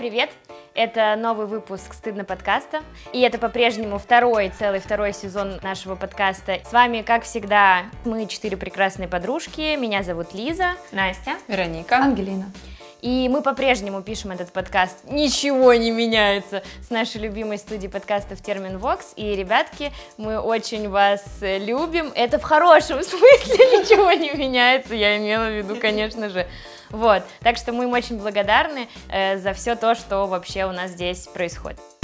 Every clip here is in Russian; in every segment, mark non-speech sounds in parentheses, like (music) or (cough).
привет! Это новый выпуск «Стыдно подкаста», и это по-прежнему второй, целый второй сезон нашего подкаста. С вами, как всегда, мы четыре прекрасные подружки. Меня зовут Лиза. Настя. Вероника. Ангелина. И мы по-прежнему пишем этот подкаст. Ничего не меняется с нашей любимой студии подкастов Термин Вокс. И, ребятки, мы очень вас любим. Это в хорошем (laughs) смысле ничего не меняется. Я имела в виду, конечно же, вот, так что мы им очень благодарны э, за все то, что вообще у нас здесь происходит.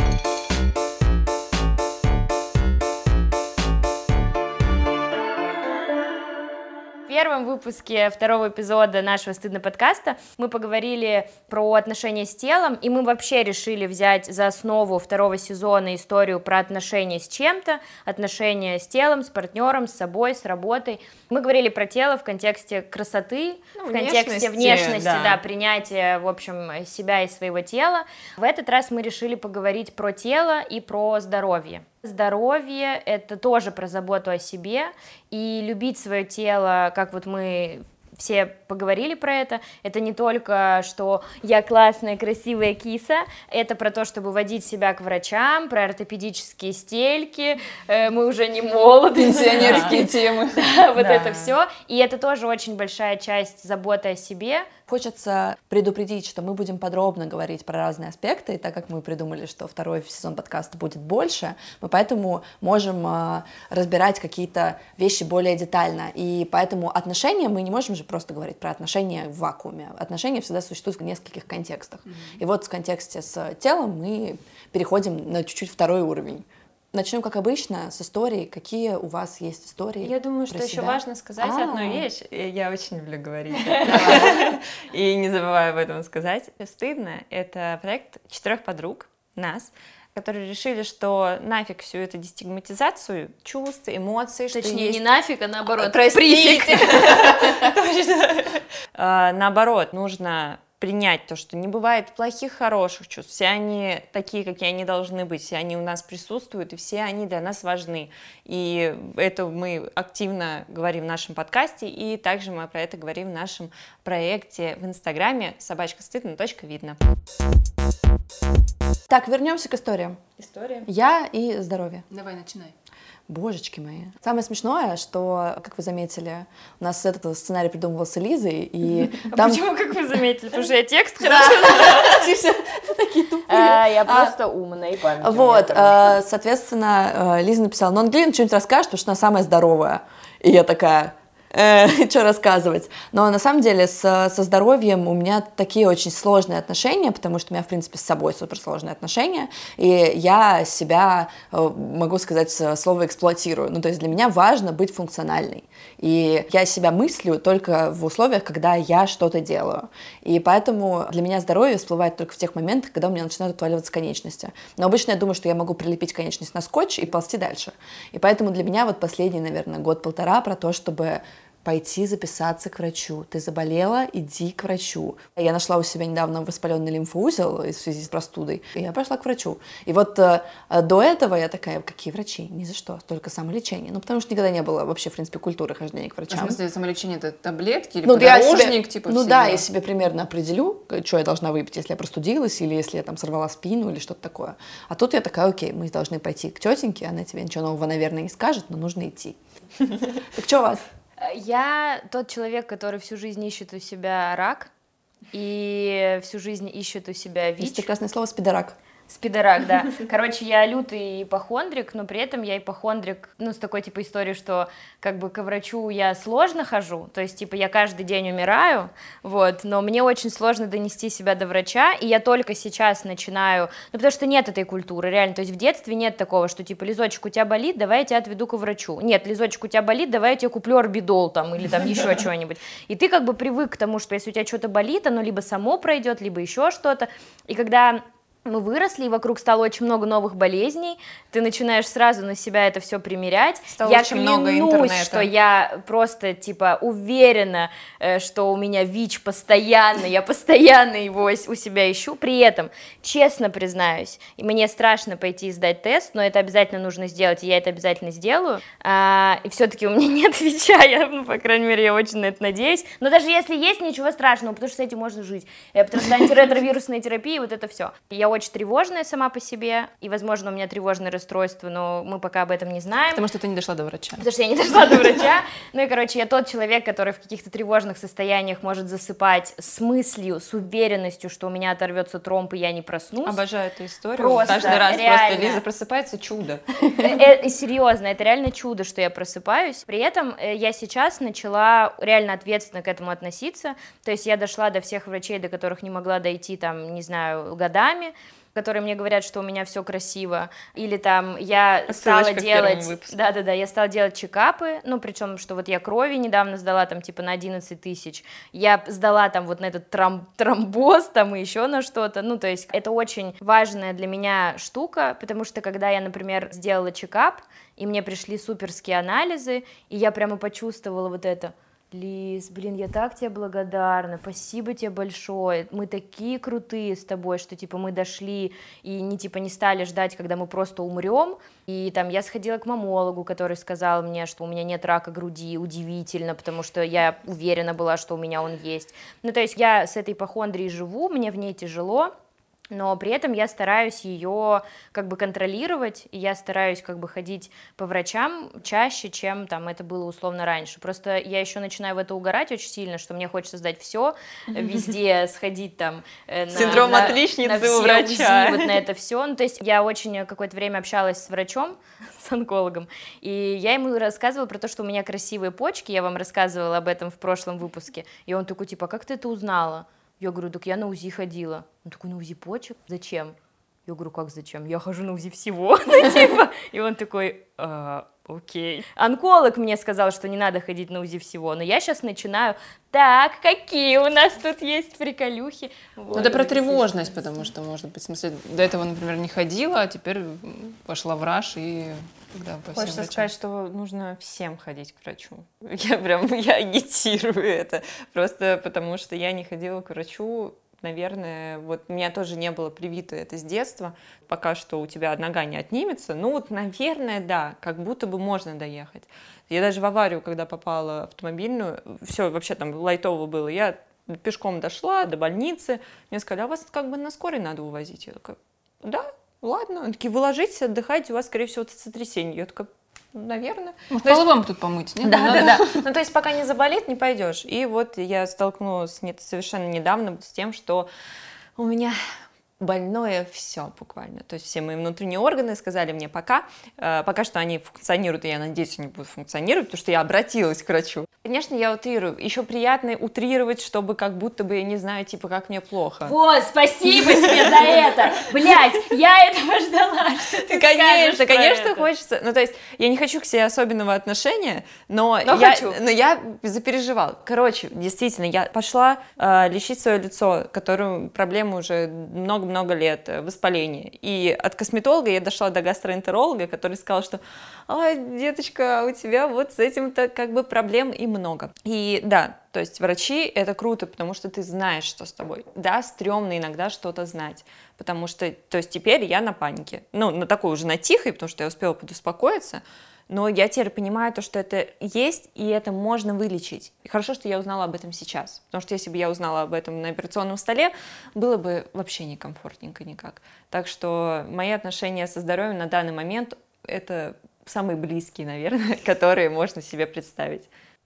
Первом выпуске второго эпизода нашего стыдно подкаста мы поговорили про отношения с телом, и мы вообще решили взять за основу второго сезона историю про отношения с чем-то, отношения с телом, с партнером, с собой, с работой. Мы говорили про тело в контексте красоты, ну, в контексте внешности, да. да, принятия, в общем, себя и своего тела. В этот раз мы решили поговорить про тело и про здоровье. Здоровье — это тоже про заботу о себе, и любить свое тело, как вот мы все поговорили про это. Это не только, что я классная, красивая киса, это про то, чтобы водить себя к врачам, про ортопедические стельки, э, мы уже не молоды. Пенсионерские темы. (laughs) вот это все. И это тоже очень большая часть заботы о себе, Хочется предупредить, что мы будем подробно говорить про разные аспекты, и так как мы придумали, что второй сезон подкаста будет больше, мы поэтому можем э, разбирать какие-то вещи более детально. И поэтому отношения мы не можем же просто говорить про отношения в вакууме. Отношения всегда существуют в нескольких контекстах. Mm-hmm. И вот в контексте с телом мы переходим на чуть-чуть второй уровень. Начнем, как обычно, с истории. Какие у вас есть истории? Я думаю, что себя? еще важно сказать А-а-а. одну вещь. Я очень люблю говорить. (laughs) И не забываю об этом сказать. Стыдно. Это проект четырех подруг, нас, которые решили, что нафиг всю эту дестигматизацию чувств, эмоций, Точнее, что есть... не нафиг, а наоборот, Простите. (laughs) А, наоборот, нужно принять то, что не бывает плохих, хороших чувств. Все они такие, какие они должны быть, все они у нас присутствуют, и все они для нас важны. И это мы активно говорим в нашем подкасте, и также мы про это говорим в нашем проекте в Инстаграме собачка стыдно, точка видно. Так, вернемся к историям. История. Я и здоровье. Давай, начинай. Божечки мои. Самое смешное, что, как вы заметили, у нас этот сценарий придумывался Лизой, и (laughs) а там... почему, как вы заметили? Потому что я текст хорошо (laughs) Такие тупые. А, я просто умная и память. Вот, э, соответственно, э, Лиза написала, ну, Ангелина что-нибудь расскажет, потому что она самая здоровая. И я такая, э, (laughs) что рассказывать. Но на самом деле с, со здоровьем у меня такие очень сложные отношения, потому что у меня, в принципе, с собой суперсложные отношения, и я себя, э, могу сказать, слово эксплуатирую. Ну, то есть для меня важно быть функциональной. И я себя мыслю только в условиях, когда я что-то делаю. И поэтому для меня здоровье всплывает только в тех моментах, когда у меня начинают отваливаться конечности. Но обычно я думаю, что я могу прилепить конечность на скотч и ползти дальше. И поэтому для меня вот последний, наверное, год-полтора про то, чтобы пойти записаться к врачу. Ты заболела, иди к врачу. Я нашла у себя недавно воспаленный лимфоузел в связи с простудой, и я пошла к врачу. И вот э, до этого я такая, какие врачи? Ни за что, только самолечение. Ну, потому что никогда не было вообще, в принципе, культуры хождения к врачам. А в смысле, самолечение это таблетки или ну, подорожник, себе, типа Ну да, я себе примерно определю, что я должна выпить, если я простудилась, или если я там сорвала спину, или что-то такое. А тут я такая, окей, мы должны пойти к тетеньке, она тебе ничего нового, наверное, не скажет, но нужно идти. (laughs) Так что у вас? Я тот человек, который всю жизнь ищет у себя рак и всю жизнь ищет у себя ВИЧ. Есть прекрасное слово спидорак. Спидорак, да. (laughs) Короче, я лютый ипохондрик, но при этом я ипохондрик, ну, с такой, типа, историей, что, как бы, к врачу я сложно хожу, то есть, типа, я каждый день умираю, вот, но мне очень сложно донести себя до врача, и я только сейчас начинаю, ну, потому что нет этой культуры, реально, то есть, в детстве нет такого, что, типа, Лизочек, у тебя болит, давай я тебя отведу к врачу. Нет, Лизочек, у тебя болит, давай я тебе куплю орбидол, там, или там еще (laughs) что-нибудь. И ты, как бы, привык к тому, что если у тебя что-то болит, оно либо само пройдет, либо еще что-то, и когда мы выросли, и вокруг стало очень много новых болезней, ты начинаешь сразу на себя это все примерять. Стало я очень клянусь, много интернета. что я просто, типа, уверена, э, что у меня ВИЧ постоянно, я постоянно его у себя ищу, при этом, честно признаюсь, и мне страшно пойти сдать тест, но это обязательно нужно сделать, и я это обязательно сделаю, а, и все-таки у меня (laughs) нет ВИЧа, я, ну, по крайней мере, я очень на это надеюсь, но даже если есть, ничего страшного, потому что с этим можно жить, потому что антиретровирусная (laughs) терапия, вот это все. Я очень тревожная сама по себе, и, возможно, у меня тревожное расстройство, но мы пока об этом не знаем. Потому что ты не дошла до врача. Потому что я не дошла до врача. Ну и, короче, я тот человек, который в каких-то тревожных состояниях может засыпать с мыслью, с уверенностью, что у меня оторвется тромб, и я не проснусь. Обожаю эту историю. Просто, Каждый раз реально. просто Лиза просыпается, чудо. Э, э, серьезно, это реально чудо, что я просыпаюсь. При этом э, я сейчас начала реально ответственно к этому относиться. То есть я дошла до всех врачей, до которых не могла дойти, там, не знаю, годами которые мне говорят, что у меня все красиво, или там я стала Ссылочка первому делать, выпуску. да, да, да, я стала делать чекапы, ну причем, что вот я крови недавно сдала там типа на 11 тысяч, я сдала там вот на этот тром- тромбоз там и еще на что-то, ну то есть это очень важная для меня штука, потому что когда я, например, сделала чекап и мне пришли суперские анализы, и я прямо почувствовала вот это. Лиз, блин, я так тебе благодарна, спасибо тебе большое, мы такие крутые с тобой, что, типа, мы дошли и не, типа, не стали ждать, когда мы просто умрем, и там я сходила к мамологу, который сказал мне, что у меня нет рака груди, удивительно, потому что я уверена была, что у меня он есть, ну, то есть я с этой ипохондрией живу, мне в ней тяжело, но при этом я стараюсь ее как бы контролировать, и я стараюсь как бы ходить по врачам чаще, чем там это было условно раньше. Просто я еще начинаю в это угорать очень сильно, что мне хочется сдать все, везде сходить там э, на, Синдром на- отличницы на у все врача. УЗИ, вот на это все. Ну, то есть я очень какое-то время общалась с врачом, (laughs) с онкологом, и я ему рассказывала про то, что у меня красивые почки, я вам рассказывала об этом в прошлом выпуске, и он такой, типа, «А как ты это узнала? Я говорю, так я на УЗИ ходила. Он такой, на УЗИ почек? Зачем? Я говорю, как зачем? Я хожу на УЗИ всего, (laughs) ну, типа. И он такой, «А, окей. Онколог мне сказал, что не надо ходить на УЗИ всего, но я сейчас начинаю, так, какие у нас тут есть приколюхи. Ну, Вот. это про тревожность, потому что, может быть, в смысле, до этого, например, не ходила, а теперь пошла в раж и когда по Хочется врачам. сказать, что нужно всем ходить к врачу. (laughs) Я прям, я агитирую это. Просто потому что я не ходила к врачу, наверное, вот у меня тоже не было привито это с детства. Пока что у тебя нога не отнимется. Ну вот, наверное, да, как будто бы можно доехать. Я даже в аварию, когда попала автомобильную, все вообще там лайтово было. Я пешком дошла до больницы. Мне сказали, а вас как бы на скорой надо увозить. Я такая, да, ладно. Они такие, вы ложитесь, отдыхайте, у вас, скорее всего, сотрясение. Я такая, наверное. Может, То есть- полы вам тут помыть, нет? Да, Не да, надо? да. Ну, то есть, пока не заболит, не пойдешь. И вот я столкнулась не- совершенно недавно с тем, что у меня больное все буквально. То есть все мои внутренние органы сказали мне пока, э, пока что они функционируют, и я надеюсь, они будут функционировать, потому что я обратилась к врачу. Конечно, я утрирую. Еще приятно утрировать, чтобы как будто бы, я не знаю, типа, как мне плохо. Вот, спасибо тебе за это. Блять, я этого ждала, что ты Конечно, конечно, хочется. Ну, то есть, я не хочу к себе особенного отношения, но, Но я, хочу. но я запереживал. Короче, действительно, я пошла э, лечить свое лицо, которое проблема уже много-много лет, э, воспаление. И от косметолога я дошла до гастроэнтеролога, который сказал, что «Ой, деточка, у тебя вот с этим-то как бы проблем и много. И да, то есть врачи — это круто, потому что ты знаешь, что с тобой. Да, стрёмно иногда что-то знать, потому что, то есть теперь я на панике. Ну, на такой уже на тихой, потому что я успела подуспокоиться, но я теперь понимаю то, что это есть, и это можно вылечить. И хорошо, что я узнала об этом сейчас, потому что если бы я узнала об этом на операционном столе, было бы вообще некомфортненько никак. Так что мои отношения со здоровьем на данный момент — это самые близкие, наверное, (laughs) которые можно себе представить.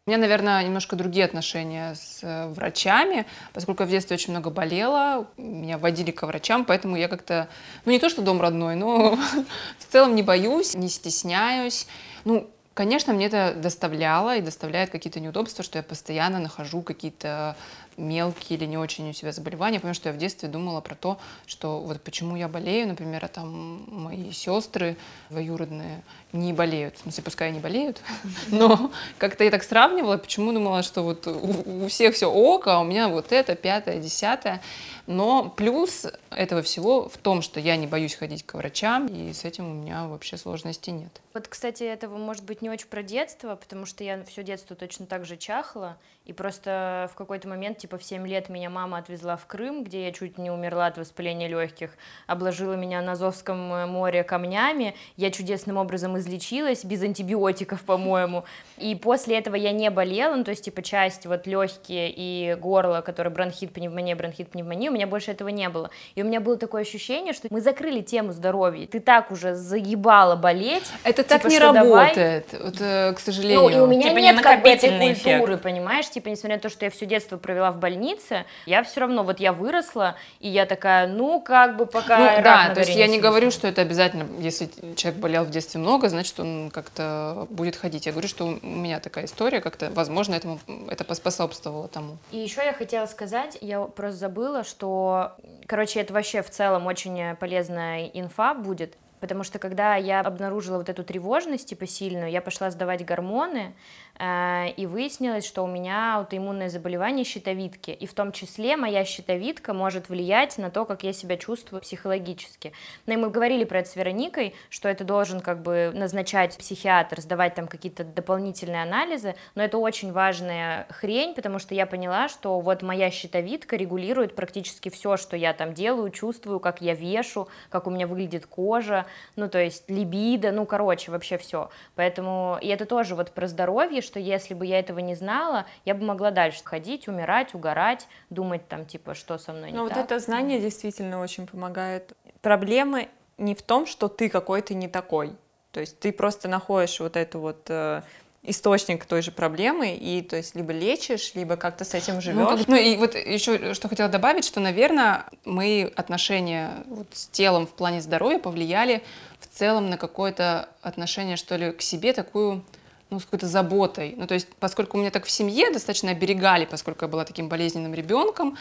У меня, наверное, немножко другие отношения с э, врачами, поскольку я в детстве очень много болела, меня водили к врачам, поэтому я как-то, ну не то, что дом родной, но (laughs) в целом не боюсь, не стесняюсь. Ну, конечно, мне это доставляло и доставляет какие-то неудобства, что я постоянно нахожу какие-то мелкие или не очень у себя заболевания. потому что я в детстве думала про то, что вот почему я болею, например, а там мои сестры двоюродные не болеют. В смысле, пускай они болеют, (laughs) но как-то я так сравнивала, почему думала, что вот у, всех все ок, а у меня вот это, пятое, десятое. Но плюс этого всего в том, что я не боюсь ходить к врачам, и с этим у меня вообще сложностей нет. Вот, кстати, этого может быть не очень про детство, потому что я все детство точно так же чахла, и просто в какой-то момент, типа в 7 лет, меня мама отвезла в Крым, где я чуть не умерла от воспаления легких, обложила меня на Азовском море камнями, я чудесным образом излечилась, без антибиотиков, по-моему, и после этого я не болела, ну, то есть, типа, часть вот легкие и горло, которые бронхит, пневмония, бронхит, пневмония, у меня больше этого не было. И у меня было такое ощущение, что мы закрыли тему здоровья, ты так уже заебала болеть. Это типа, так не работает, давай... вот, э, к сожалению. Ну, и у меня типа нет как бы этой культуры, эффект. понимаешь, типа, несмотря на то, что я все детство провела в больнице, я все равно, вот я выросла, и я такая, ну, как бы пока Ну, да, то есть я не говорю, что это обязательно, если человек болел в детстве много, значит, он как-то будет ходить. Я говорю, что у меня такая история, как-то, возможно, этому это поспособствовало тому. И еще я хотела сказать, я просто забыла, что, короче, это вообще в целом очень полезная инфа будет, потому что когда я обнаружила вот эту тревожность, типа сильную, я пошла сдавать гормоны, Э, и выяснилось, что у меня аутоиммунное заболевание щитовидки, и в том числе моя щитовидка может влиять на то, как я себя чувствую психологически. Ну мы говорили про это с Вероникой, что это должен как бы назначать психиатр, сдавать там какие-то дополнительные анализы, но это очень важная хрень, потому что я поняла, что вот моя щитовидка регулирует практически все, что я там делаю, чувствую, как я вешу, как у меня выглядит кожа, ну то есть либидо, ну короче, вообще все. Поэтому, и это тоже вот про здоровье, что если бы я этого не знала, я бы могла дальше ходить, умирать, угорать, думать там, типа, что со мной не Но так. вот это знание действительно очень помогает. Проблема не в том, что ты какой-то не такой. То есть ты просто находишь вот эту вот э, источник той же проблемы, и то есть либо лечишь, либо как-то с этим живешь. Ну, ну и вот еще что хотела добавить, что, наверное, мои отношения вот с телом в плане здоровья повлияли в целом на какое-то отношение, что ли, к себе, такую ну, с какой-то заботой. Ну, то есть, поскольку у меня так в семье достаточно оберегали, поскольку я была таким болезненным ребенком,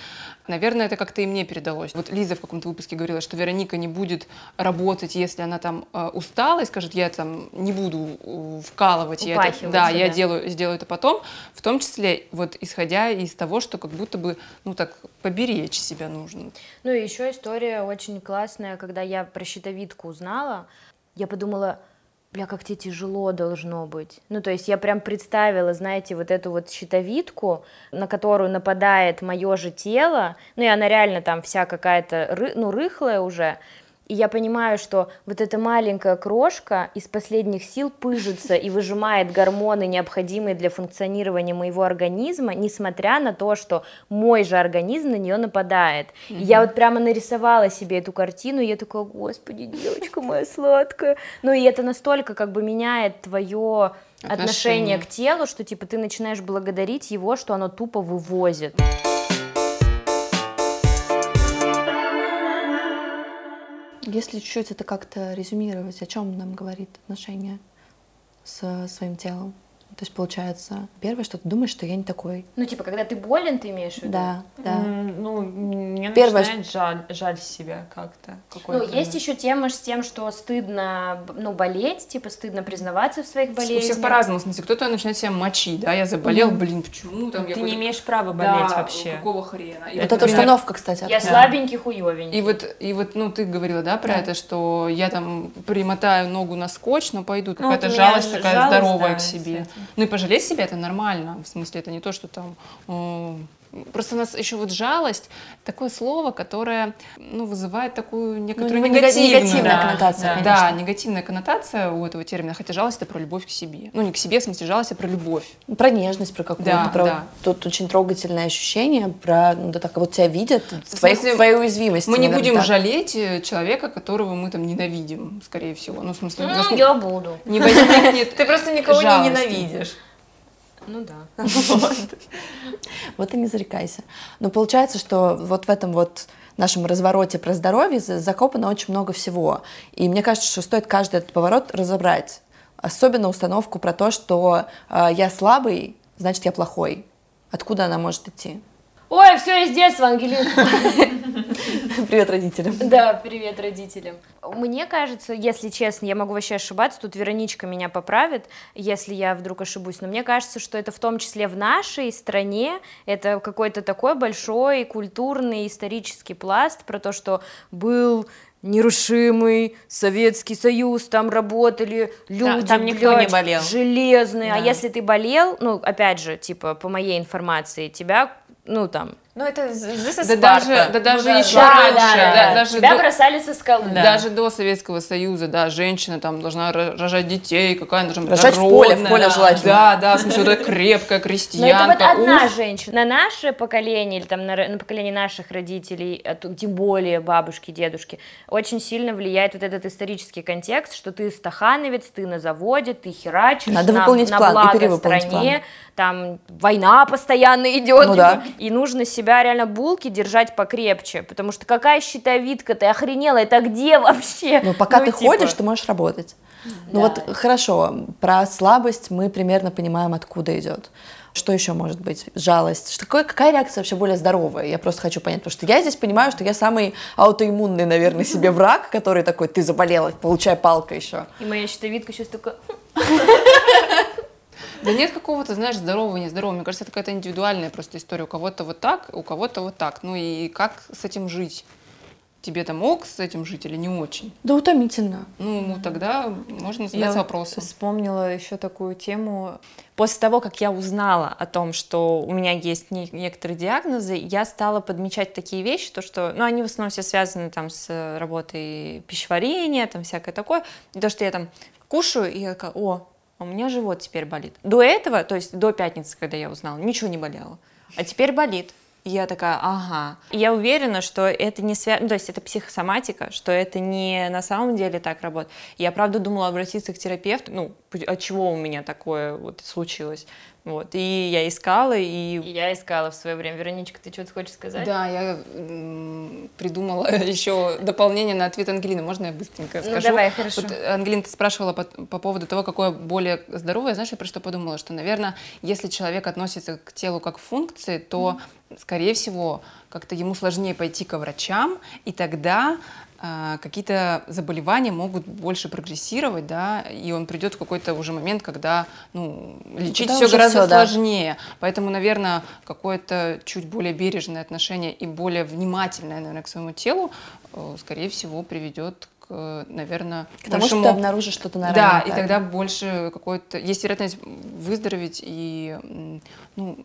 наверное, это как-то и мне передалось. Вот Лиза в каком-то выпуске говорила, что Вероника не будет работать, если она там э, устала и скажет, я там не буду вкалывать, я это, да, себя. я делаю, сделаю это потом, в том числе вот исходя из того, что как будто бы, ну, так поберечь себя нужно. Ну, и еще история очень классная, когда я про щитовидку узнала, я подумала, бля, как тебе тяжело должно быть. Ну, то есть я прям представила, знаете, вот эту вот щитовидку, на которую нападает мое же тело, ну, и она реально там вся какая-то, ну, рыхлая уже, и я понимаю, что вот эта маленькая крошка из последних сил пыжится и выжимает гормоны, необходимые для функционирования моего организма, несмотря на то, что мой же организм на нее нападает. И я вот прямо нарисовала себе эту картину, и я такая, господи, девочка моя сладкая. Ну и это настолько как бы меняет твое отношение, отношение к телу, что типа ты начинаешь благодарить его, что оно тупо вывозит. Если чуть-чуть это как-то резюмировать, о чем нам говорит отношение с своим телом? То есть, получается, первое, что ты думаешь, что я не такой. Ну, типа, когда ты болен, ты имеешь в виду? Да, да. Mm, ну, мне первое, начинает жаль, жаль себя как-то. Ну, есть еще тема с тем, что стыдно, ну, болеть, типа, стыдно признаваться в своих болезнях. У всех по-разному, в смысле, кто-то начинает себя мочить, да, я заболел, mm. блин, почему там Ты не имеешь права болеть да, вообще. какого хрена? И вот эта установка, кстати. Я слабенький, хуёвенький. И вот, и вот, ну, ты говорила, да, про да. это, что я там примотаю ногу на скотч, но пойду, ну, какая-то жалость такая жалость, здоровая да, к себе. Ну, и пожалеть себя это нормально. В смысле, это не то, что там Просто у нас еще вот жалость такое слово, которое ну, вызывает такую некоторую ну, негативную, негативная да, коннотация. Да, да, негативная коннотация у этого термина. Хотя жалость это про любовь к себе. Ну, не к себе, в смысле, жалость, а про любовь. Про нежность, про какую-то. Да, про да. Тут очень трогательное ощущение, про ну, да, так вот тебя видят, смысле, твою уязвимость. Мы не будем так. жалеть э, человека, которого мы там ненавидим, скорее всего. Ну, в смысле, ну, я буду. Не возникнет (laughs) Ты просто никого не ненавидишь. Ну да. Вот и не зарекайся. Но получается, что вот в этом вот нашем развороте про здоровье закопано очень много всего. И мне кажется, что стоит каждый этот поворот разобрать. Особенно установку про то, что э, я слабый, значит, я плохой. Откуда она может идти? Ой, все из детства, Ангелина. (laughs) (laughs) Привет родителям. Да, привет родителям. Мне кажется, если честно, я могу вообще ошибаться, тут Вероничка меня поправит, если я вдруг ошибусь, но мне кажется, что это в том числе в нашей стране, это какой-то такой большой культурный исторический пласт про то, что был нерушимый Советский Союз, там работали люди, там никто блядь, не болел. железные, а Да. если ты болел, ну, опять же, типа, по моей информации, тебя, ну, там, Ну, это this is Да даже, да даже Ну, да, еще да, раньше, да, да, да, даже тебя до- бросали со скалы. Да. Даже до Советского Союза, да, женщина там должна ро- рожать детей, какая она должна быть Рожать в поле, в поле да, желательно. Да, да, в смысле, вот крепкая Но это крестьянка. вот одна женщина. На наше поколение, или там на, поколение наших родителей, а тем более бабушки, дедушки, очень сильно влияет вот этот исторический контекст, что ты стахановец, ты на заводе, ты херачишь Надо на, выполнить на план и благо стране, там война постоянно идет, Ну да. и нужно себя реально булки держать покрепче, потому что какая щитовидка, ты охренела, это где вообще? Ну, пока Ну, ты типа, ходишь, ты можешь работать. Ну вот хорошо, про слабость мы примерно понимаем, откуда идет. Что еще может быть? Жалость. Что, какой- какая реакция вообще более здоровая? Я просто хочу понять, потому что я здесь понимаю, что я самый аутоиммунный, наверное, (laughs) себе враг, который такой, ты заболела, получай палка еще. И моя щитовидка сейчас только... (laughs) Да нет какого-то, знаешь, здорового, нездорового. Мне кажется, это какая-то индивидуальная просто история. У кого-то вот так, у кого-то вот так. Ну и как с этим жить? Тебе там ок с этим жить или не очень? Да утомительно. Ну, тогда можно Я задать вопросом. вспомнила еще такую тему. После того, как я узнала о том, что у меня есть не- некоторые диагнозы, я стала подмечать такие вещи, то что, ну, они в основном все связаны там с работой пищеварения, там всякое такое. И то, что я там кушаю, и я такая, о, у меня живот теперь болит. До этого, то есть до пятницы, когда я узнала, ничего не болело. А теперь болит. Я такая, ага. Я уверена, что это не связано, то есть это психосоматика, что это не на самом деле так работает. Я правда думала обратиться к терапевту, ну, от чего у меня такое вот случилось. Вот. И я искала, И и я искала в свое время. Вероничка, ты что-то хочешь сказать? Да, я придумала (laughs) еще дополнение на ответ Ангелины. Можно я быстренько Ну, скажу? давай, хорошо. Вот, э, Ангелина, ты спрашивала по, по поводу того, какое более здоровое. Знаешь, я про что подумала? Что, наверное, если человек относится к телу как к функции, то, скорее всего, как-то ему сложнее пойти к врачам, и тогда какие-то заболевания могут больше прогрессировать, да, и он придет в какой-то уже момент, когда ну, лечить все гораздо всё, да. сложнее. Поэтому, наверное, какое-то чуть более бережное отношение и более внимательное, наверное, к своему телу, э, скорее всего, приведет к, наверное, К тому, что большему- ты обнаружишь что-то на да, ране, и тогда больше какой-то есть вероятность выздороветь и ну,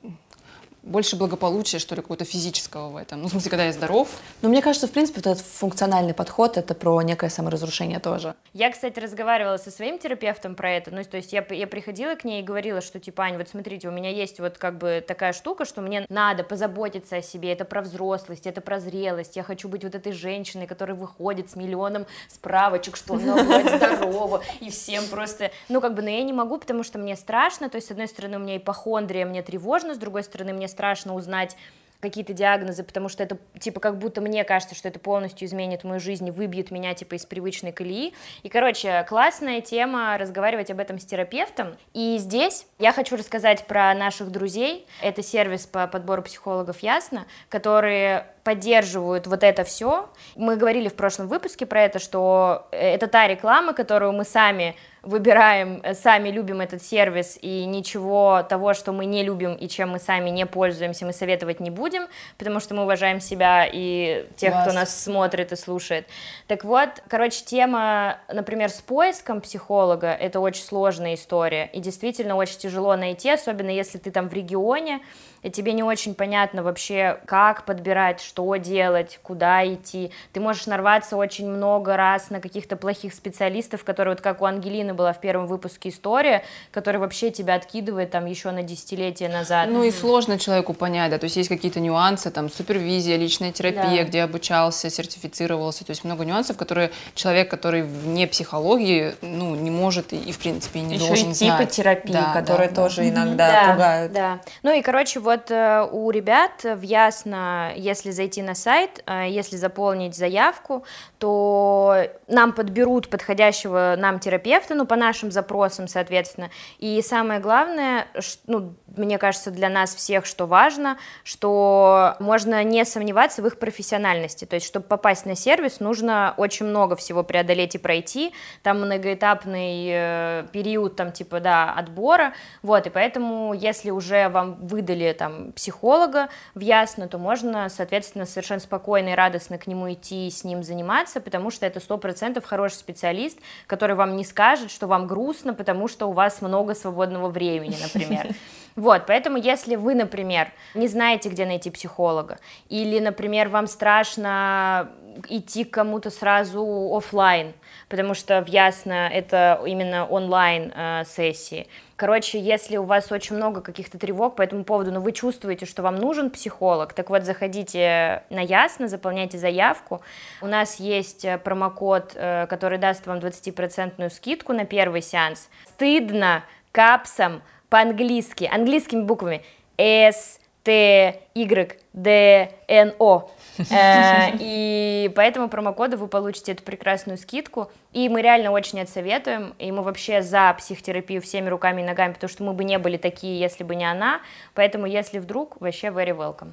больше благополучия, что ли, какого-то физического в этом. Ну, в смысле, когда я здоров, Но мне кажется, в принципе, вот этот функциональный подход — это про некое саморазрушение тоже. Я, кстати, разговаривала со своим терапевтом про это, ну, то есть я, я приходила к ней и говорила, что, типа, Ань, вот смотрите, у меня есть вот как бы такая штука, что мне надо позаботиться о себе, это про взрослость, это про зрелость, я хочу быть вот этой женщиной, которая выходит с миллионом справочек, что она будет здорова, и всем просто, ну, как бы, но я не могу, потому что мне страшно, то есть, с одной стороны, у меня ипохондрия, мне тревожно, с другой стороны, мне страшно узнать, какие-то диагнозы, потому что это, типа, как будто мне кажется, что это полностью изменит мою жизнь выбьет меня, типа, из привычной колеи. И, короче, классная тема разговаривать об этом с терапевтом. И здесь я хочу рассказать про наших друзей. Это сервис по подбору психологов «Ясно», которые поддерживают вот это все. Мы говорили в прошлом выпуске про это, что это та реклама, которую мы сами выбираем, э, сами любим этот сервис, и ничего того, что мы не любим и чем мы сами не пользуемся, мы советовать не будем, потому что мы уважаем себя и тех, кто Класс. нас смотрит и слушает. Так вот, короче, тема, например, с поиском психолога, это очень сложная история, и действительно очень тяжело найти, особенно если ты там в регионе, и тебе не очень понятно вообще, как подбирать, что делать, куда идти. Ты можешь нарваться очень много раз на каких-то плохих специалистов, которые, вот как у Ангелины была в первом выпуске история, который вообще тебя откидывает там еще на десятилетия назад. Ну и сложно человеку понять, да, то есть есть какие-то нюансы, там, супервизия, личная терапия, Да. где обучался, сертифицировался, то есть много нюансов, которые человек, который вне психологии, ну, не может и, и, в принципе, не еще должен и типы знать. терапии, Да, которые да, да. тоже иногда пугают. Да. Ну и, короче, вот э, у ребят в Ясно, если зайти на сайт, э, если заполнить заявку, то нам подберут подходящего нам терапевта, ну, по нашим запросам, соответственно. И самое главное, ну, мне кажется, для нас всех, что важно, что можно не сомневаться в их профессиональности. То есть, чтобы попасть на сервис, нужно очень много всего преодолеть и пройти. Там многоэтапный э, период, там, типа, да, отбора. Вот, и поэтому, если уже вам выдали, там, психолога в ясно, то можно, соответственно, совершенно спокойно и радостно к нему идти и с ним заниматься, потому что это сто процентов хороший специалист, который вам не скажет, что вам грустно, потому что у вас много свободного времени, например. (laughs) Вот, поэтому если вы, например, не знаете, где найти психолога, или, например, вам страшно идти к кому-то сразу офлайн, потому что в Ясно это именно онлайн э, сессии. Короче, если у вас очень много каких-то тревог по этому поводу, но вы чувствуете, что вам нужен психолог, так вот заходите на Ясно, заполняйте заявку. У нас есть э, промокод, э, который даст вам 20% скидку на первый сеанс. Стыдно капсом по-английски, английскими буквами S, T, Y, D, N, O. Э, (laughs) и по этому промокоду вы получите эту прекрасную скидку. И мы реально очень отсоветуем. И мы вообще за психотерапию всеми руками и ногами, потому что мы бы не были такие, если бы не она. Поэтому, если вдруг, вообще very welcome.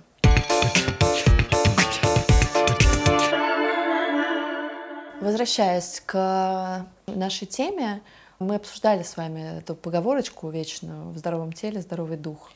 Возвращаясь к нашей теме, мы обсуждали с вами эту поговорочку вечную «в здоровом теле здоровый дух».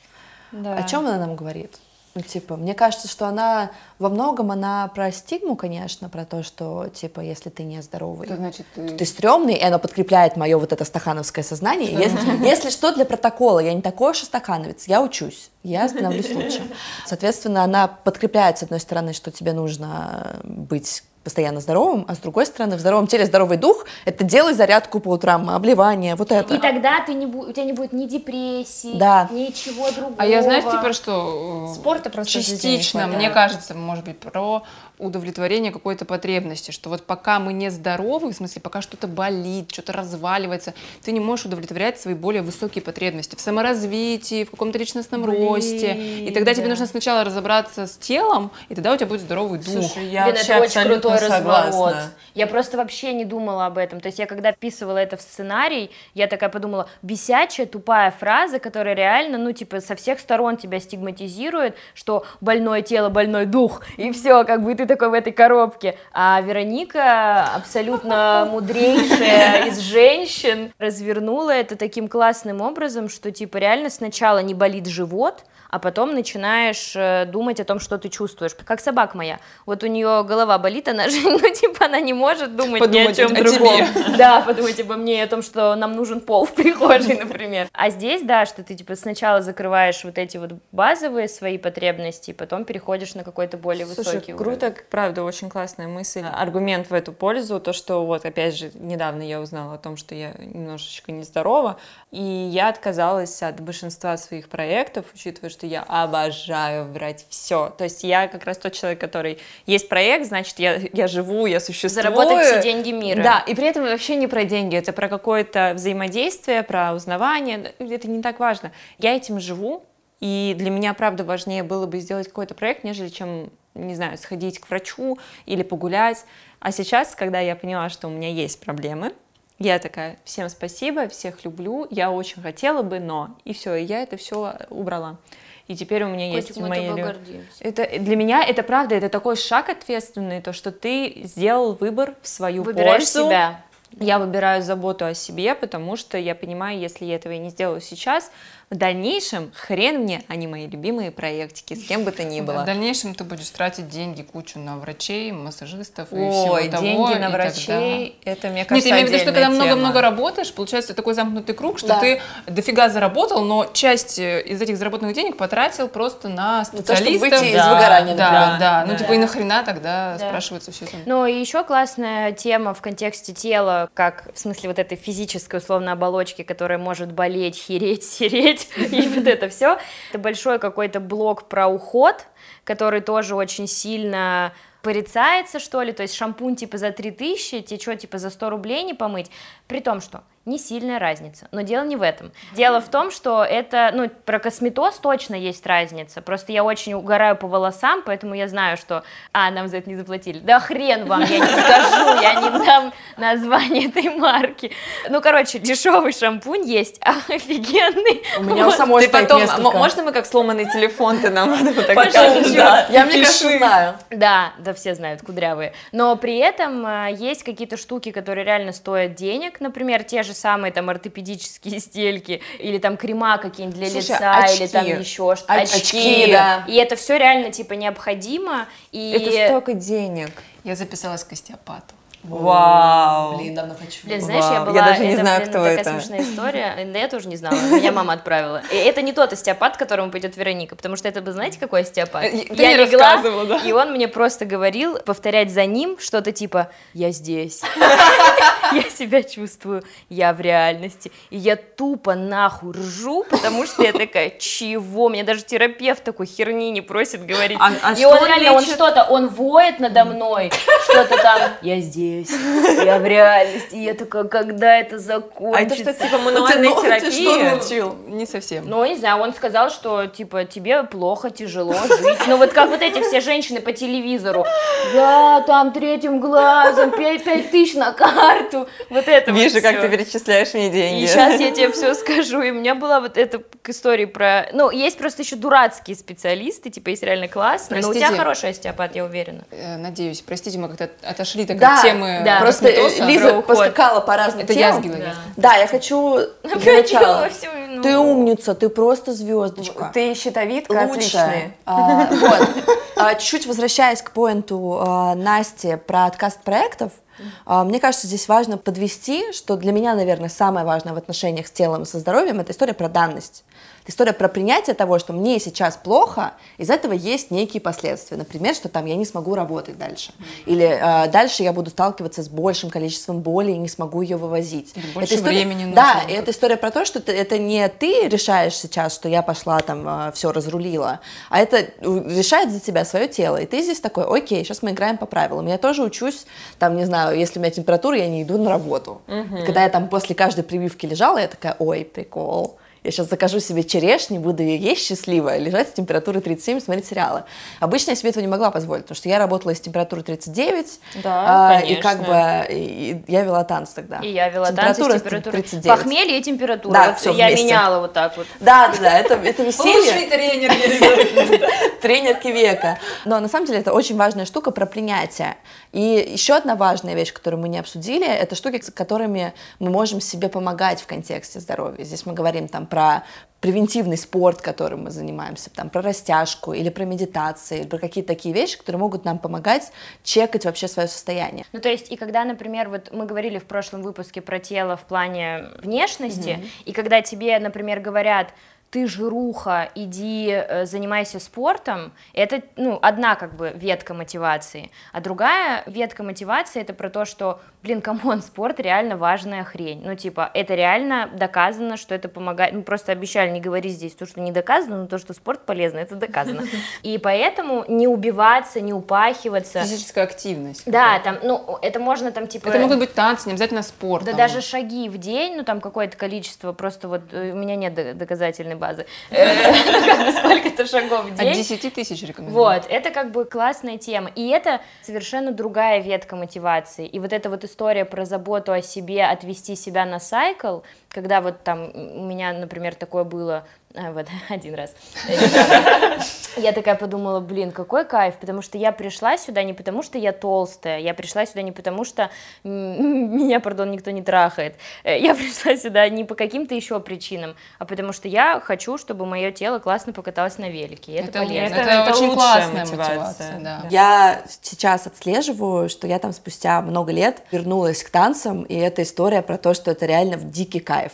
Да. О чем она нам говорит? Ну, типа, мне кажется, что она во многом она про стигму, конечно, про то, что, типа, если ты не здоровый, то, значит, ты... то ты стрёмный, и оно подкрепляет мое вот это стахановское сознание. Если, если что, для протокола, я не такой уж и стахановец, я учусь, я становлюсь лучше. Соответственно, она подкрепляет, с одной стороны, что тебе нужно быть постоянно здоровым, а с другой стороны, в здоровом теле здоровый дух — это делай зарядку по утрам, обливание, вот это. И тогда ты не у тебя не будет ни депрессии, да. ничего другого. А я, знаете, типа что? Спорта просто частично, мне кажется, может быть, про удовлетворение какой-то потребности, что вот пока мы не здоровы, в смысле, пока что-то болит, что-то разваливается, ты не можешь удовлетворять свои более высокие потребности в саморазвитии, в каком-то личностном Блин, росте. И тогда да. тебе нужно сначала разобраться с телом, и тогда у тебя будет здоровый дух. Слушай, я Блин, это очень крутой согласна. разворот. Я просто вообще не думала об этом. То есть я когда вписывала это в сценарий, я такая подумала, бесячая, тупая фраза, которая реально, ну, типа, со всех сторон тебя стигматизирует, что больное тело, больной дух, и все, как бы, и ты такой в этой коробке. А Вероника, абсолютно (laughs) мудрейшая из женщин, развернула это таким классным образом, что типа реально сначала не болит живот, а потом начинаешь э, думать о том, что ты чувствуешь. Как собака моя. Вот у нее голова болит, она же, (laughs) ну, типа, она не может думать подумать ни о чем о другом. Тебе. Да, подумать обо мне, о том, что нам нужен пол в прихожей, (laughs) например. А здесь, да, что ты, типа, сначала закрываешь вот эти вот базовые свои потребности, и потом переходишь на какой-то более Слушай, высокий уровень. круто, правда, очень классная мысль. Аргумент в эту пользу, то, что вот, опять же, недавно я узнала о том, что я немножечко нездорова, и я отказалась от большинства своих проектов, учитывая, что я обожаю брать все. То есть я как раз тот человек, который есть проект, значит, я, я живу, я существую. Заработать все деньги мира. Да, и при этом вообще не про деньги, это про какое-то взаимодействие, про узнавание, это не так важно. Я этим живу, и для меня, правда, важнее было бы сделать какой-то проект, нежели чем, не знаю, сходить к врачу или погулять. А сейчас, когда я поняла, что у меня есть проблемы, я такая, всем спасибо, всех люблю, я очень хотела бы, но... И все, и я это все убрала. И теперь у меня Котик, есть мы мои... Это для меня это правда, это такой шаг ответственный, то, что ты сделал выбор в свою Выбираешь пользу. себя. Я выбираю заботу о себе, потому что я понимаю, если я этого не сделаю сейчас, в дальнейшем хрен мне, они мои любимые проектики, с кем бы то ни было. В дальнейшем ты будешь тратить деньги кучу на врачей, массажистов и Ой, всего деньги того. на врачей, тогда... это, мне кажется, Нет, я имею в виду, что когда много-много работаешь, получается такой замкнутый круг, что да. ты дофига заработал, но часть э, из этих заработанных денег потратил просто на специалистов. То, выйти да, из выгорания, да, например. да, да. Ну, типа, и нахрена тогда да. спрашивается все это? Ну, и еще классная тема в контексте тела, как в смысле вот этой физической, условно, оболочки, которая может болеть, (laughs) хереть, сереть, (laughs) и вот это все. Это большой какой-то блок про уход, который тоже очень сильно порицается, что ли, то есть шампунь типа за 3000, тебе что, типа за 100 рублей не помыть, при том, что не сильная разница. Но дело не в этом. Дело в том, что это, ну, про косметоз точно есть разница. Просто я очень угораю по волосам, поэтому я знаю, что... А, нам за это не заплатили. Да хрен вам, я не скажу, я не дам название этой марки. Ну, короче, дешевый шампунь есть, а офигенный. У меня у самой Ты потом, несколько. можно мы как сломанный телефон, ты нам так Покажешь, покажешь? да. Я, мне кажется, знаю. Да, да, все знают, кудрявые. Но при этом э, есть какие-то штуки, которые реально стоят денег, например, те же самые там ортопедические (laughs) стельки или там крема какие-нибудь для Слушай, лица очки. или там еще что-то. Очки, Очки, да. И это все реально типа необходимо. И Это столько денег. Я записалась к остеопату. Вау. Блин, давно хочу. Блин, знаешь, я Вау, была... я даже не это, знаю, блин, кто такая это. смешная история. (laughs) Да я тоже не знала, меня мама отправила. И это не тот остеопат, к которому пойдет Вероника, потому что это, вы знаете, какой остеопат? Э, ты я легла, рассказывала, да. и он мне просто говорил повторять за ним что-то типа «я здесь». (laughs) Я себя чувствую, я в реальности. И я тупо нахуй ржу, потому что я такая, чего? Мне даже терапевт такой херни не просит говорить. А- а и что он он реально, он что-то, он воет надо мной, что-то там, я здесь, я в реальности. И я такая, когда это А закончится? это что, типа мануальной Ну, ты что терапии? научил? Не совсем. Ну, не знаю, он сказал, что, типа, тебе плохо, тяжело жить. Ну, вот как вот эти все женщины по телевизору. Я там третьим глазом, пять, пять тысяч на карту. Вот это вот Вижу, как всё. ты перечисляешь мне деньги. И сейчас я тебе все скажу. И у меня была вот эта к истории про... Ну, есть просто еще дурацкие специалисты, типа, есть реально классные. Но у тебя Простите. хороший остеопат, я уверена. Э, Надеюсь, простите, мы как-то отошли так Да, от темы да. Просто э, косметоза. Лиза поскакала по разным Это я темам. сбила Да. Да, я хочу (laughs) для начала. ну. Ты умница, ты просто звездочка. Ты щитовидка отличная. А, вот. А, Чуть-чуть возвращаясь к поинту а, Насти про отказ от проектов, мне кажется, здесь важно подвести, что для меня, наверное, самое важное в отношениях с телом и со здоровьем это история про данность. Это история про принятие того, что мне сейчас плохо, из этого есть некие последствия. Например, что там я не смогу работать дальше. Или э, дальше я буду сталкиваться с большим количеством боли и не смогу ее вывозить. Это больше история- времени Да, нужно. и это история про то, что ты- это не ты решаешь сейчас, что я пошла там все разрулила, а это решает за тебя свое тело. И ты здесь такой, окей, сейчас мы играем по правилам. Я тоже учусь, там, не знаю, если у меня температура, я не иду на работу. И когда я там после каждой прививки лежала, я такая, ой, прикол. Я сейчас закажу себе черешни, буду ее есть счастливая, лежать с температурой 37 и смотреть сериалы. Обычно я себе этого не могла позволить, потому что я работала с температурой 39, Да, а, и как бы и- и я вела танцы тогда. И я вела танцы с Температура температурой. 39. Похмелье и температура. Да, Вот всё я вместе. меняла вот так вот. Да, да, да, это, это веселье. тренер. (laughs) тренерки века. Но на самом деле это очень важная штука про принятие. И еще одна важная вещь, которую мы не обсудили, это штуки, с которыми мы можем себе помогать в контексте здоровья. Здесь мы говорим там про превентивный спорт, которым мы занимаемся, там, про растяжку или про медитации, или про какие-то такие вещи, которые могут нам помогать чекать вообще свое состояние. Ну, то есть, и когда, например, вот мы говорили в прошлом выпуске про тело в плане внешности, и когда тебе, например, говорят, ты жируха, иди э, занимайся спортом, это, ну, одна как бы ветка мотивации, а другая ветка мотивации это про то, что, блин, come on, спорт реально важная хрень, ну, типа, это реально доказано, что это помогает, ну, просто обещали не говорить здесь то, что не доказано, но то, что спорт полезно, это доказано, и поэтому не убиваться, не упахиваться, Физическая активность. да, там, ну, это можно там, типа... Это могут быть танцы, не обязательно спорт. Да там. даже шаги в день, ну там какое-то количество, просто вот э, у меня нет до- доказательной базы, Э, (laughs) сколько-то шагов в От день. 10 тысяч рекомендую. Вот, это как бы классная тема. И это совершенно другая ветка мотивации. И вот эта вот история про заботу о себе, отвести себя на сайкл, когда вот там у меня, например, такое было, а, вот (laughs) один раз. Я такая подумала, блин, какой кайф, потому что я пришла сюда не потому, что я толстая, я пришла сюда не потому, что (laughs) меня, пардон, никто не трахает, Э, я пришла сюда не по каким-то еще причинам, а потому что я хочу, чтобы мое тело классно покаталось на велике, и это, Это, полезно. это Это очень лучшая классная мотивация. мотивация. да. Я сейчас отслеживаю, что я там спустя много лет вернулась к танцам, и эта история про то, что это реально в дикий кайф.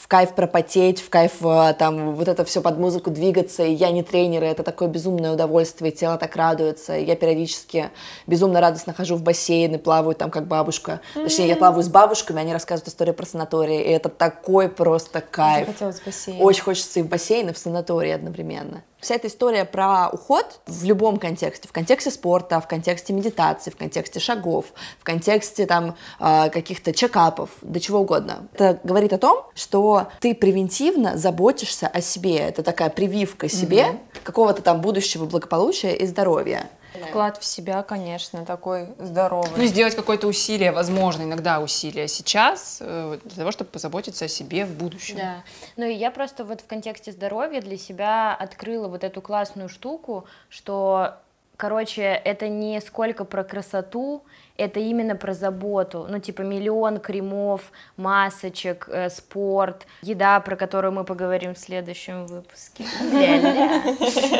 В кайф пропотеть, в кайф э, там вот это все под музыку двигаться, и я не тренер, и это такое безумное удовольствие, тело так радуется, и я периодически безумно радостно хожу в бассейн и плаваю там как бабушка, точнее я плаваю с бабушками, они рассказывают историю про санаторий, и это такой просто кайф. Захотелось в бассейн. Очень хочется и в бассейн, и в санатории одновременно. Вся эта история про уход в любом контексте, в контексте спорта, в контексте медитации, в контексте шагов, в контексте там э, каких-то чекапов, до чего угодно. Это говорит о том, что ты превентивно заботишься о себе. Это такая прививка себе mm-hmm. какого-то там будущего благополучия и здоровья. Вклад в себя, конечно, такой здоровый. Ну, сделать какое-то усилие, возможно, иногда усилие сейчас, э, для того, чтобы позаботиться о себе в будущем. Да. Ну и я просто вот в контексте здоровья для себя открыла вот эту классную штуку, что Короче, это не сколько про красоту, это именно про заботу. Ну, типа миллион кремов, масочек, э, спорт, еда, про которую мы поговорим в следующем выпуске.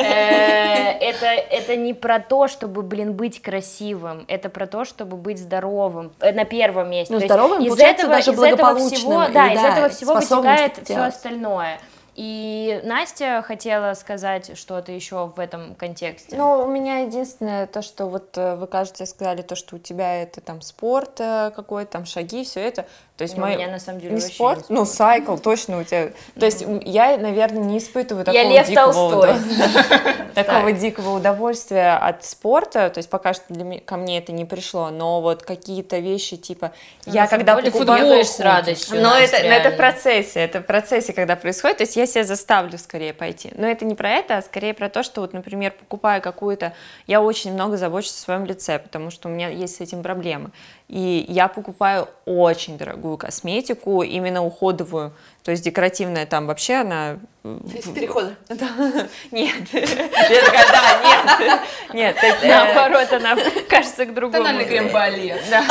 Э, это, это не про то, чтобы, блин, быть красивым, это про то, чтобы быть здоровым э, на первом месте. Ну, здоровым, из этого, из этого всего, да, из этого всего вытекает все остальное. И Настя хотела сказать что-то еще в этом контексте. Ну, у меня единственное то, что вот э, вы, кажется, сказали то, что у тебя это там спорт э, какой-то, там шаги, все это. То есть не, мой... у меня на самом деле не спорт, не ну сайкл точно у тебя. То есть я, наверное, не испытываю такого я Лев дикого, (laughs) такого дикого удовольствия от спорта. То есть пока что для ко мне это не пришло, но вот какие-то вещи типа я когда покупаю с радостью. Но это это в процессе, это в процессе, когда происходит. То есть я себя заставлю скорее пойти. Но это не про это, а скорее про то, что вот, например, покупая какую-то, я очень много забочусь о своем лице, потому что у меня есть с этим проблемы. И я покупаю очень дорогую косметику, именно уходовую. То есть декоративная там вообще она... Без перехода. (laughs) Нет. Я такая, да, нет. (laughs) Нет. Э, Наоборот, она (laughs) кажется к другому. Тональный крем-балет. Да.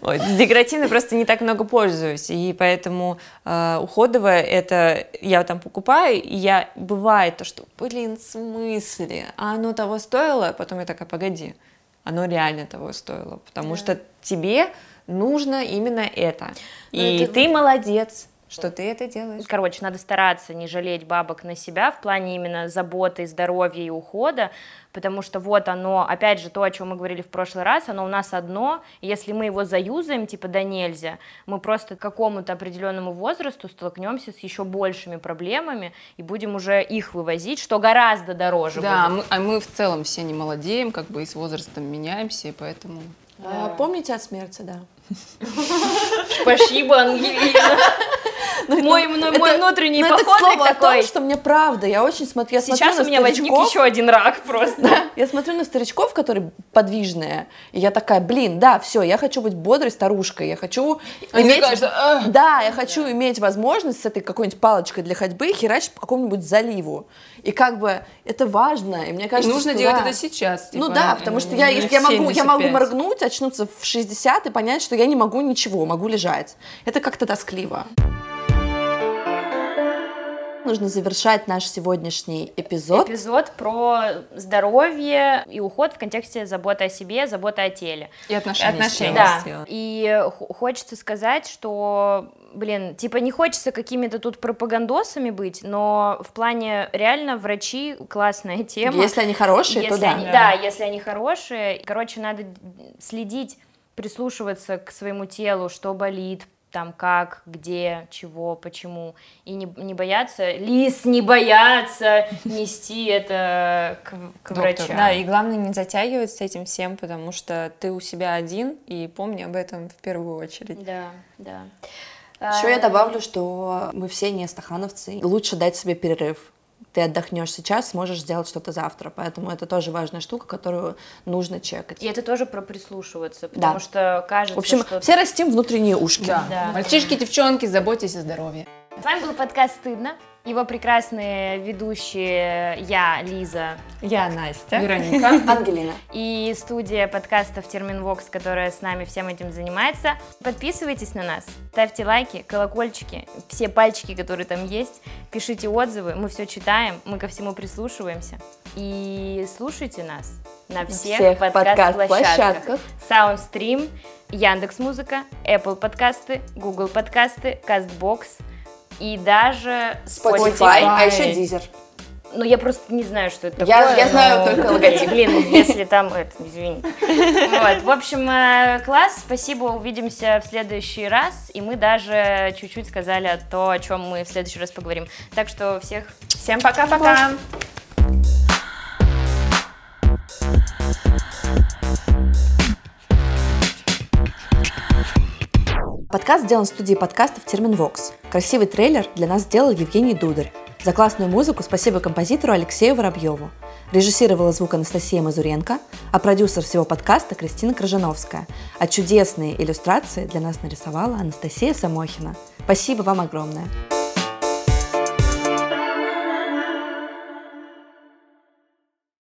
Вот. Декоративной просто не так много пользуюсь, и поэтому э, уходовая это я там покупаю, и я бывает то, что, блин, в смысле, а оно того стоило, потом я такая, погоди, оно реально того стоило, потому да. что тебе нужно именно это. Но ну, и это... ты молодец, что ты это делаешь. Короче, надо стараться не жалеть бабок на себя в плане именно заботы, здоровья и ухода, потому что вот оно, опять же, то, о чем мы говорили в прошлый раз, оно у нас одно, если мы его заюзаем, типа, да нельзя, мы просто к какому-то определенному возрасту столкнемся с еще большими проблемами и будем уже их вывозить, что гораздо дороже Да, будет. Мы, а мы в целом все не молодеем, как бы и с возрастом меняемся, и поэтому... Да. А, помните от смерти, да. Спасибо, Ангелина. Ну, мой, это, мой внутренний ну, походник это такой. О том, что мне правда, я очень смотрю, Сейчас смотрю у меня старичков, возник еще один рак (laughs) просто. Да, я смотрю на старичков, которые подвижные, и я такая, блин, да, все, я хочу быть бодрой старушкой, я хочу а иметь... Кажется, да, я хочу да. иметь возможность с этой какой-нибудь палочкой для ходьбы херачить по какому-нибудь заливу. И как бы это важно, и мне кажется, и нужно что, делать да. это сейчас. Ну типа, ну да, потому что я, я, могу, я могу моргнуть, очнуться в 60 и понять, что я не могу ничего, могу лежать. Это как-то тоскливо нужно завершать наш сегодняшний эпизод. Эпизод про здоровье и уход в контексте заботы о себе, заботы о теле. И отношения, отношения с телом. Да. И хочется сказать, что блин, типа не хочется какими-то тут пропагандосами быть, но в плане реально врачи классная тема. Если они хорошие, если то да. Они, да. Да, если они хорошие. Короче, надо следить, прислушиваться к своему телу, что болит, там как, где, чего, почему, и не, не бояться, лис не бояться нести это к, к врачу. Да, и главное не затягивать с этим всем, потому что ты у себя один, и помни об этом в первую очередь. Да, да. Еще я добавлю, что мы все не стахановцы. Лучше дать себе перерыв ты отдохнешь сейчас, сможешь сделать что-то завтра. Поэтому это тоже важная штука, которую нужно чекать. И это тоже про прислушиваться, потому да. что кажется, В общем, что... все растим внутренние ушки. Да. да. Мальчишки, девчонки, заботьтесь о здоровье. С вами был подкаст «Стыдно». Его прекрасные ведущие я, Лиза. Я, Настя. Вероника. (laughs) Ангелина. И студия подкастов Терминвокс, которая с нами всем этим занимается. Подписывайтесь на нас, ставьте лайки, колокольчики, все пальчики, которые там есть. Пишите отзывы, мы все читаем, мы ко всему прислушиваемся. И слушайте нас на всех, всех подкаст-площадках. Подкаст Soundstream, Яндекс.Музыка, Apple подкасты, Google подкасты, CastBox – и даже Spotify, Spotify. а еще Deezer. Ну, я просто не знаю, что это Я- такое. я знаю но, только логотип. Блин, если там это, извините. Вот, в общем, э, класс, спасибо, увидимся в следующий раз. И мы даже чуть-чуть сказали то, о чем мы в следующий раз поговорим. Так что всех Всем пока-пока. Подкаст сделан в студии подкастов Терминвокс. Красивый трейлер для нас сделал Евгений Дударь. За классную музыку спасибо композитору Алексею Воробьеву. Режиссировала звук Анастасия Мазуренко, а продюсер всего подкаста Кристина Крыжановская. А чудесные иллюстрации для нас нарисовала Анастасия Самохина. Спасибо вам огромное.